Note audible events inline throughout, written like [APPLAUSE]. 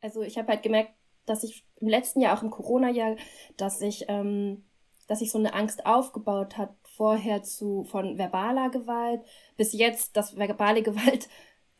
Also ich habe halt gemerkt, dass ich im letzten Jahr, auch im Corona-Jahr, dass ich, ähm, dass sich so eine Angst aufgebaut hat, vorher zu von verbaler Gewalt bis jetzt, dass verbale [LAUGHS] Gewalt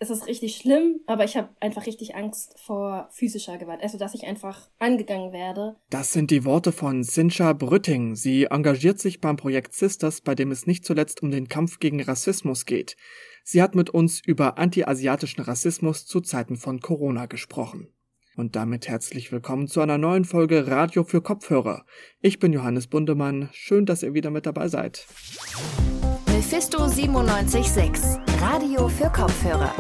es ist richtig schlimm, aber ich habe einfach richtig Angst vor physischer Gewalt, also dass ich einfach angegangen werde. Das sind die Worte von Sincha Brütting. Sie engagiert sich beim Projekt Sisters, bei dem es nicht zuletzt um den Kampf gegen Rassismus geht. Sie hat mit uns über antiasiatischen Rassismus zu Zeiten von Corona gesprochen. Und damit herzlich willkommen zu einer neuen Folge Radio für Kopfhörer. Ich bin Johannes Bundemann. Schön, dass ihr wieder mit dabei seid. Mephisto 976, Radio für Kopfhörer.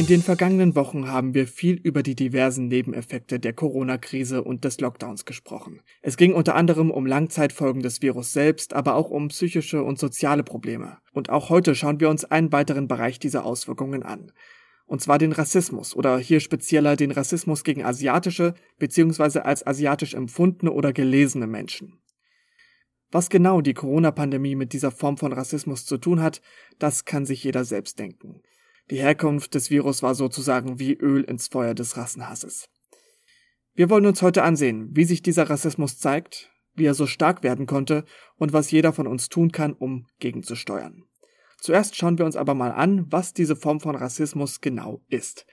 In den vergangenen Wochen haben wir viel über die diversen Nebeneffekte der Corona-Krise und des Lockdowns gesprochen. Es ging unter anderem um Langzeitfolgen des Virus selbst, aber auch um psychische und soziale Probleme. Und auch heute schauen wir uns einen weiteren Bereich dieser Auswirkungen an. Und zwar den Rassismus oder hier spezieller den Rassismus gegen asiatische bzw. als asiatisch empfundene oder gelesene Menschen. Was genau die Corona-Pandemie mit dieser Form von Rassismus zu tun hat, das kann sich jeder selbst denken. Die Herkunft des Virus war sozusagen wie Öl ins Feuer des Rassenhasses. Wir wollen uns heute ansehen, wie sich dieser Rassismus zeigt, wie er so stark werden konnte und was jeder von uns tun kann, um gegenzusteuern. Zuerst schauen wir uns aber mal an, was diese Form von Rassismus genau ist.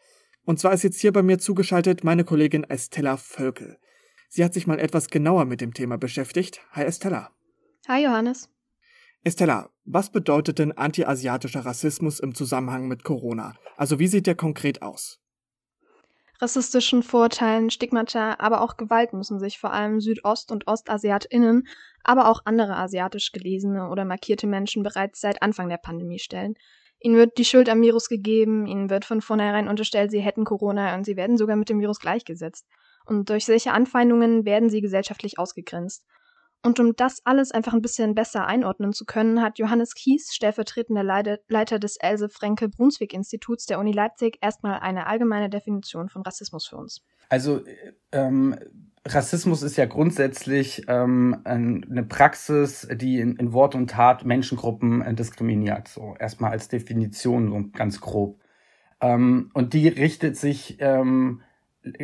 Und zwar ist jetzt hier bei mir zugeschaltet meine Kollegin Estella Völkel. Sie hat sich mal etwas genauer mit dem Thema beschäftigt. Hi Estella. Hi Johannes. Estella, was bedeutet denn antiasiatischer Rassismus im Zusammenhang mit Corona? Also wie sieht der konkret aus? Rassistischen Vorurteilen, Stigmata, aber auch Gewalt müssen sich vor allem Südost- und OstasiatInnen, aber auch andere asiatisch gelesene oder markierte Menschen bereits seit Anfang der Pandemie stellen. Ihnen wird die Schuld am Virus gegeben, ihnen wird von vornherein unterstellt, sie hätten Corona und sie werden sogar mit dem Virus gleichgesetzt. Und durch solche Anfeindungen werden sie gesellschaftlich ausgegrenzt. Und um das alles einfach ein bisschen besser einordnen zu können, hat Johannes Kies, stellvertretender Leiter des Else Frenke Brunswick Instituts der Uni Leipzig, erstmal eine allgemeine Definition von Rassismus für uns. Also ähm, Rassismus ist ja grundsätzlich ähm, eine Praxis, die in, in, Wort und Tat Menschengruppen äh, diskriminiert. So erstmal als Definition so ganz grob. Ähm, und die richtet sich ähm,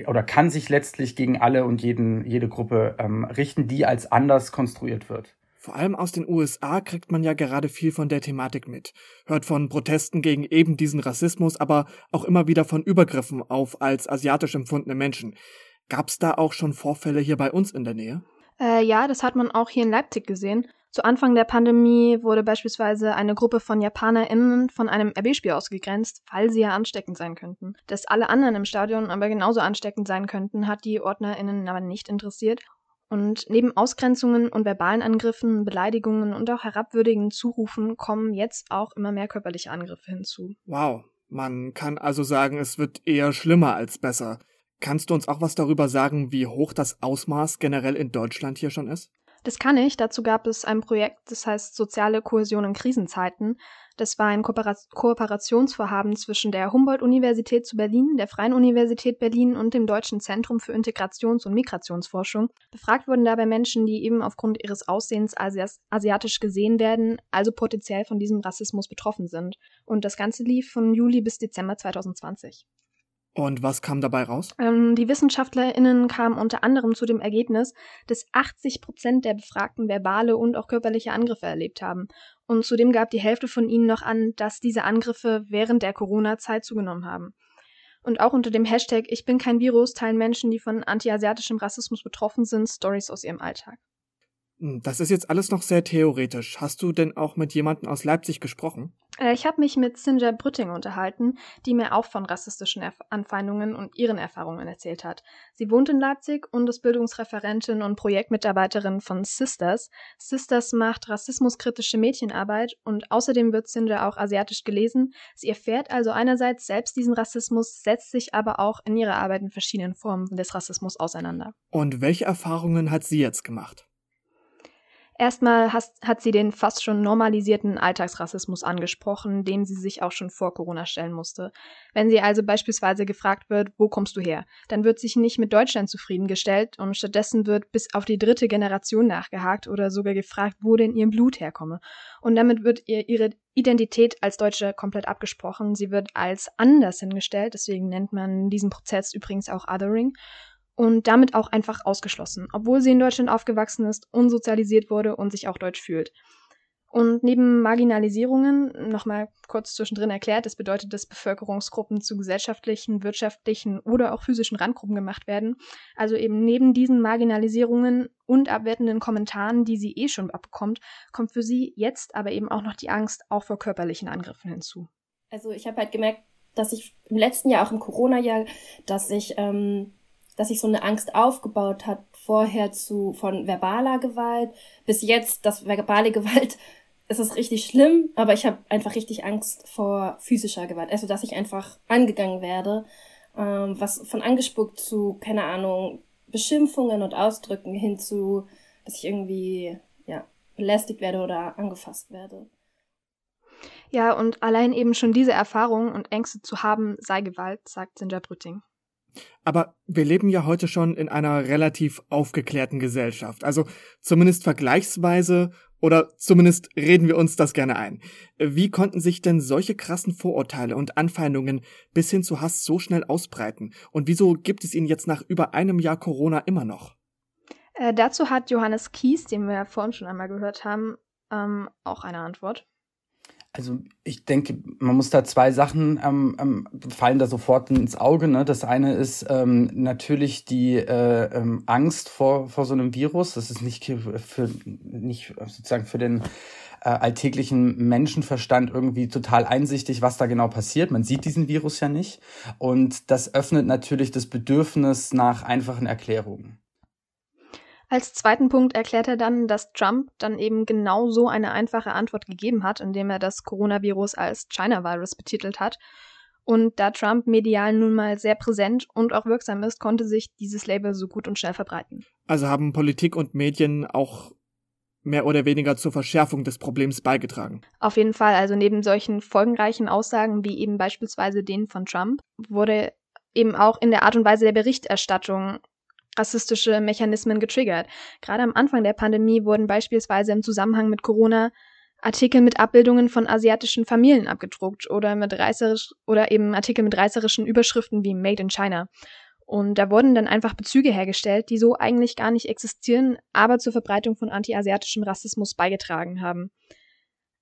oder kann sich letztlich gegen alle und jeden, jede Gruppe ähm, richten, die als anders konstruiert wird. Vor allem aus den USA kriegt man ja gerade viel von der Thematik mit, hört von Protesten gegen eben diesen Rassismus, aber auch immer wieder von Übergriffen auf als asiatisch empfundene Menschen. Gab's da auch schon Vorfälle hier bei uns in der Nähe? Äh, ja, das hat man auch hier in Leipzig gesehen. Zu Anfang der Pandemie wurde beispielsweise eine Gruppe von JapanerInnen von einem RB-Spiel ausgegrenzt, weil sie ja ansteckend sein könnten. Dass alle anderen im Stadion aber genauso ansteckend sein könnten, hat die OrdnerInnen aber nicht interessiert. Und neben Ausgrenzungen und verbalen Angriffen, Beleidigungen und auch herabwürdigen Zurufen kommen jetzt auch immer mehr körperliche Angriffe hinzu. Wow, man kann also sagen, es wird eher schlimmer als besser. Kannst du uns auch was darüber sagen, wie hoch das Ausmaß generell in Deutschland hier schon ist? Das kann ich. Dazu gab es ein Projekt, das heißt Soziale Kohäsion in Krisenzeiten. Das war ein Kooper Kooperationsvorhaben zwischen der Humboldt-Universität zu Berlin, der Freien Universität Berlin und dem Deutschen Zentrum für Integrations- und Migrationsforschung. Befragt wurden dabei Menschen, die eben aufgrund ihres Aussehens asias asiatisch gesehen werden, also potenziell von diesem Rassismus betroffen sind. Und das Ganze lief von Juli bis Dezember 2020. Und was kam dabei raus? Ähm, die WissenschaftlerInnen kamen unter anderem zu dem Ergebnis, dass 80 Prozent der Befragten verbale und auch körperliche Angriffe erlebt haben. Und zudem gab die Hälfte von ihnen noch an, dass diese Angriffe während der Corona-Zeit zugenommen haben. Und auch unter dem Hashtag Ich bin kein Virus teilen Menschen, die von antiasiatischem Rassismus betroffen sind, Stories aus ihrem Alltag. Hm, das ist jetzt alles noch sehr theoretisch. Hast du denn auch mit jemandem aus Leipzig gesprochen? Äh, ich habe mich mit Sinja Brütting unterhalten, die mir auch von rassistischen Erf Anfeindungen und ihren Erfahrungen erzählt hat. Sie wohnt in Leipzig und ist Bildungsreferentin und Projektmitarbeiterin von Sisters. Sisters macht rassismuskritische Mädchenarbeit und außerdem wird Sinja auch asiatisch gelesen. Sie erfährt also einerseits selbst diesen Rassismus, setzt sich aber auch in ihrer Arbeit in verschiedenen Formen des Rassismus auseinander. Und welche Erfahrungen hat sie jetzt gemacht? Erstmal hat sie den fast schon normalisierten Alltagsrassismus angesprochen, dem sie sich auch schon vor Corona stellen musste. Wenn sie also beispielsweise gefragt wird, wo kommst du her, dann wird sich nicht mit Deutschland zufriedengestellt und stattdessen wird bis auf die dritte Generation nachgehakt oder sogar gefragt, wo denn ihr Blut herkomme. Und damit wird ihr ihre Identität als Deutsche komplett abgesprochen. Sie wird als anders hingestellt, deswegen nennt man diesen Prozess übrigens auch Othering und damit auch einfach ausgeschlossen, obwohl sie in Deutschland aufgewachsen ist, unsozialisiert wurde und sich auch deutsch fühlt. Und neben Marginalisierungen, nochmal kurz zwischendrin erklärt, das bedeutet, dass Bevölkerungsgruppen zu gesellschaftlichen, wirtschaftlichen oder auch physischen Randgruppen gemacht werden. Also eben neben diesen Marginalisierungen und abwertenden Kommentaren, die sie eh schon abbekommt, kommt für sie jetzt aber eben auch noch die Angst auch vor körperlichen Angriffen hinzu. Also ich habe halt gemerkt, dass ich im letzten Jahr, auch im Corona-Jahr, dass ich ähm, dass sich so eine Angst aufgebaut hat, vorher zu von verbaler Gewalt bis jetzt, dass verbale Gewalt [LAUGHS] es ist richtig schlimm, aber ich habe einfach richtig Angst vor physischer Gewalt. Also dass ich einfach angegangen werde, ähm, was von angespuckt zu, keine Ahnung, Beschimpfungen und Ausdrücken hin zu, dass ich irgendwie ja, belästigt werde oder angefasst werde. Ja, und allein eben schon diese Erfahrung und Ängste zu haben, sei Gewalt, sagt Sinja Brütting. Aber wir leben ja heute schon in einer relativ aufgeklärten Gesellschaft. Also zumindest vergleichsweise oder zumindest reden wir uns das gerne ein. Wie konnten sich denn solche krassen Vorurteile und Anfeindungen bis hin zu Hass so schnell ausbreiten? Und wieso gibt es ihn jetzt nach über einem Jahr Corona immer noch? Äh, dazu hat Johannes Kies, den wir ja vorhin schon einmal gehört haben, ähm, auch eine Antwort. Also ich denke, man muss da zwei Sachen ähm, ähm, fallen da sofort ins Auge. Ne? Das eine ist ähm, natürlich die äh, ähm, Angst vor vor so einem Virus. Das ist nicht für nicht sozusagen für den äh, alltäglichen Menschenverstand irgendwie total einsichtig, was da genau passiert. Man sieht diesen Virus ja nicht und das öffnet natürlich das Bedürfnis nach einfachen Erklärungen. Als zweiten Punkt erklärt er dann, dass Trump dann eben genau so eine einfache Antwort gegeben hat, indem er das Coronavirus als China-Virus betitelt hat. Und da Trump medial nun mal sehr präsent und auch wirksam ist, konnte sich dieses Label so gut und schnell verbreiten. Also haben Politik und Medien auch mehr oder weniger zur Verschärfung des Problems beigetragen. Auf jeden Fall, also neben solchen folgenreichen Aussagen wie eben beispielsweise denen von Trump, wurde eben auch in der Art und Weise der Berichterstattung rassistische Mechanismen getriggert. Gerade am Anfang der Pandemie wurden beispielsweise im Zusammenhang mit Corona Artikel mit Abbildungen von asiatischen Familien abgedruckt oder mit reißerisch oder eben Artikel mit reißerischen Überschriften wie Made in China. Und da wurden dann einfach Bezüge hergestellt, die so eigentlich gar nicht existieren, aber zur Verbreitung von antiasiatischem Rassismus beigetragen haben.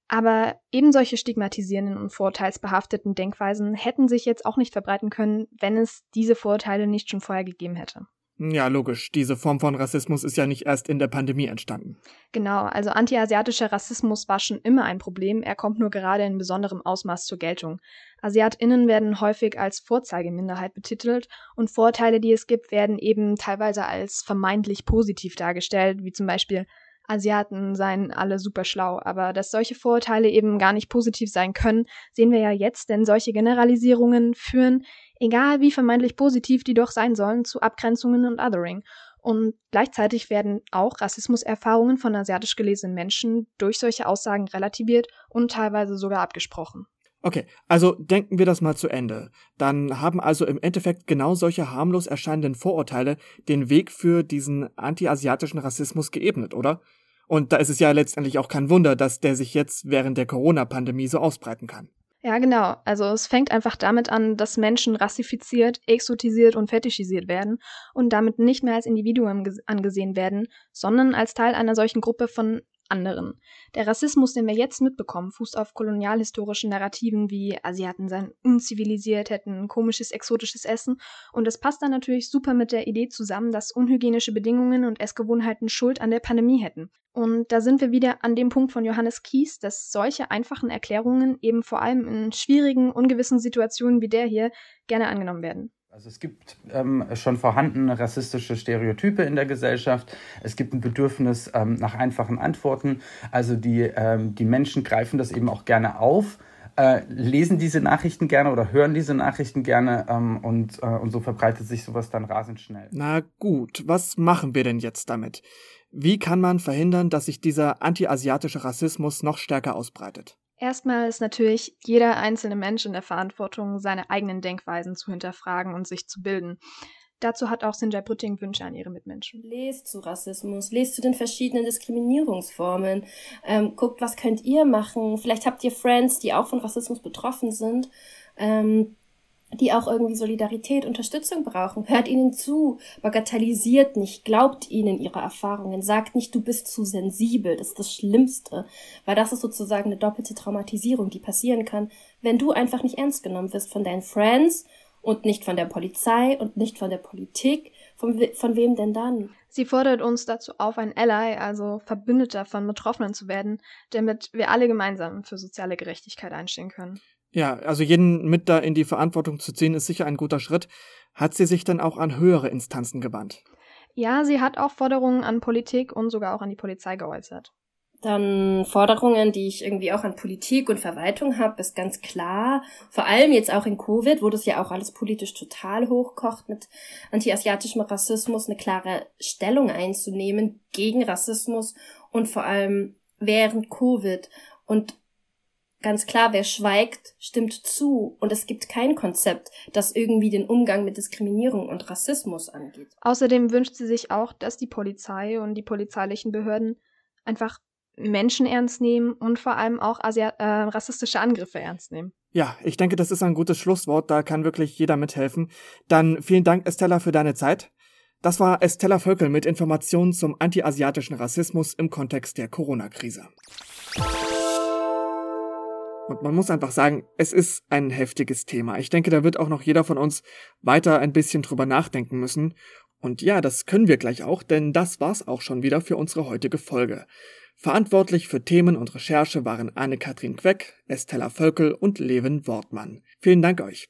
Aber eben solche stigmatisierenden und vorurteilsbehafteten Denkweisen hätten sich jetzt auch nicht verbreiten können, wenn es diese Vorurteile nicht schon vorher gegeben hätte. Ja, logisch. Diese Form von Rassismus ist ja nicht erst in der Pandemie entstanden. Genau, also antiasiatischer Rassismus war schon immer ein Problem, er kommt nur gerade in besonderem Ausmaß zur Geltung. AsiatInnen werden häufig als Vorzeigeminderheit betitelt und Vorteile, die es gibt, werden eben teilweise als vermeintlich positiv dargestellt, wie zum Beispiel Asiaten seien alle super schlau, aber dass solche Vorurteile eben gar nicht positiv sein können, sehen wir ja jetzt, denn solche Generalisierungen führen egal wie vermeintlich positiv die doch sein sollen, zu Abgrenzungen und Othering. Und gleichzeitig werden auch Rassismuserfahrungen von asiatisch gelesenen Menschen durch solche Aussagen relativiert und teilweise sogar abgesprochen. Okay, also denken wir das mal zu Ende. Dann haben also im Endeffekt genau solche harmlos erscheinenden Vorurteile den Weg für diesen anti-asiatischen Rassismus geebnet, oder? Und da ist es ja letztendlich auch kein Wunder, dass der sich jetzt während der Corona-Pandemie so ausbreiten kann. Ja, genau. Also es fängt einfach damit an, dass Menschen rassifiziert, exotisiert und fetischisiert werden und damit nicht mehr als Individuen angesehen werden, sondern als Teil einer solchen Gruppe von anderen. Der Rassismus, den wir jetzt mitbekommen, fußt auf kolonialhistorischen Narrativen wie Asiaten seien unzivilisiert, hätten komisches, exotisches Essen und das passt dann natürlich super mit der Idee zusammen, dass unhygienische Bedingungen und Essgewohnheiten Schuld an der Pandemie hätten. Und da sind wir wieder an dem Punkt von Johannes Kies, dass solche einfachen Erklärungen eben vor allem in schwierigen, ungewissen Situationen wie der hier gerne angenommen werden. Also es gibt ähm, schon vorhandene rassistische Stereotype in der Gesellschaft. Es gibt ein Bedürfnis ähm, nach einfachen Antworten. Also die, ähm, die Menschen greifen das eben auch gerne auf, äh, lesen diese Nachrichten gerne oder hören diese Nachrichten gerne ähm, und, äh, und so verbreitet sich sowas dann rasend schnell. Na gut, was machen wir denn jetzt damit? Wie kann man verhindern, dass sich dieser anti-asiatische Rassismus noch stärker ausbreitet? Erstmal ist natürlich jeder einzelne Mensch in der Verantwortung, seine eigenen Denkweisen zu hinterfragen und sich zu bilden. Dazu hat auch Sinjai Brütting Wünsche an ihre Mitmenschen. Lest zu Rassismus, lest zu den verschiedenen Diskriminierungsformen, ähm, guckt, was könnt ihr machen. Vielleicht habt ihr Friends, die auch von Rassismus betroffen sind, ähm, die auch irgendwie Solidarität, Unterstützung brauchen. Hört ihnen zu, bagatellisiert nicht, glaubt ihnen ihre Erfahrungen, sagt nicht, du bist zu sensibel, das ist das Schlimmste, weil das ist sozusagen eine doppelte Traumatisierung, die passieren kann, wenn du einfach nicht ernst genommen wirst von deinen Friends und nicht von der Polizei und nicht von der Politik. Von, we von wem denn dann? Sie fordert uns dazu auf, ein Ally, also Verbündeter von Betroffenen zu werden, damit wir alle gemeinsam für soziale Gerechtigkeit einstehen können. Ja, also jeden mit da in die Verantwortung zu ziehen, ist sicher ein guter Schritt. Hat sie sich dann auch an höhere Instanzen gewandt? Ja, sie hat auch Forderungen an Politik und sogar auch an die Polizei geäußert. Dann Forderungen, die ich irgendwie auch an Politik und Verwaltung habe, ist ganz klar. Vor allem jetzt auch in Covid, wo das ja auch alles politisch total hochkocht, mit antiasiatischem Rassismus eine klare Stellung einzunehmen gegen Rassismus und vor allem während Covid. Und ganz klar, wer schweigt, stimmt zu. Und es gibt kein Konzept, das irgendwie den Umgang mit Diskriminierung und Rassismus angeht. Außerdem wünscht sie sich auch, dass die Polizei und die polizeilichen Behörden einfach Menschen ernst nehmen und vor allem auch Asiat äh, rassistische Angriffe ernst nehmen. Ja, ich denke, das ist ein gutes Schlusswort, da kann wirklich jeder mithelfen. Dann vielen Dank, Estella, für deine Zeit. Das war Estella Völkel mit Informationen zum antiasiatischen Rassismus im Kontext der Corona-Krise. Und man muss einfach sagen, es ist ein heftiges Thema. Ich denke, da wird auch noch jeder von uns weiter ein bisschen drüber nachdenken müssen. Und ja, das können wir gleich auch, denn das war's auch schon wieder für unsere heutige Folge. Verantwortlich für Themen und Recherche waren Anne-Kathrin Queck, Estella Völkel und Levin Wortmann. Vielen Dank euch.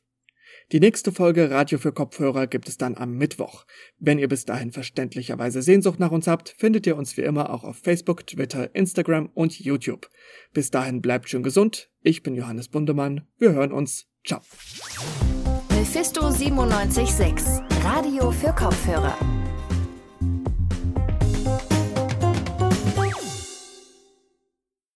Die nächste Folge Radio für Kopfhörer gibt es dann am Mittwoch. Wenn ihr bis dahin verständlicherweise Sehnsucht nach uns habt, findet ihr uns wie immer auch auf Facebook, Twitter, Instagram und YouTube. Bis dahin bleibt schön gesund. Ich bin Johannes Bundemann. Wir hören uns. Ciao. Mephisto 976, Radio für Kopfhörer.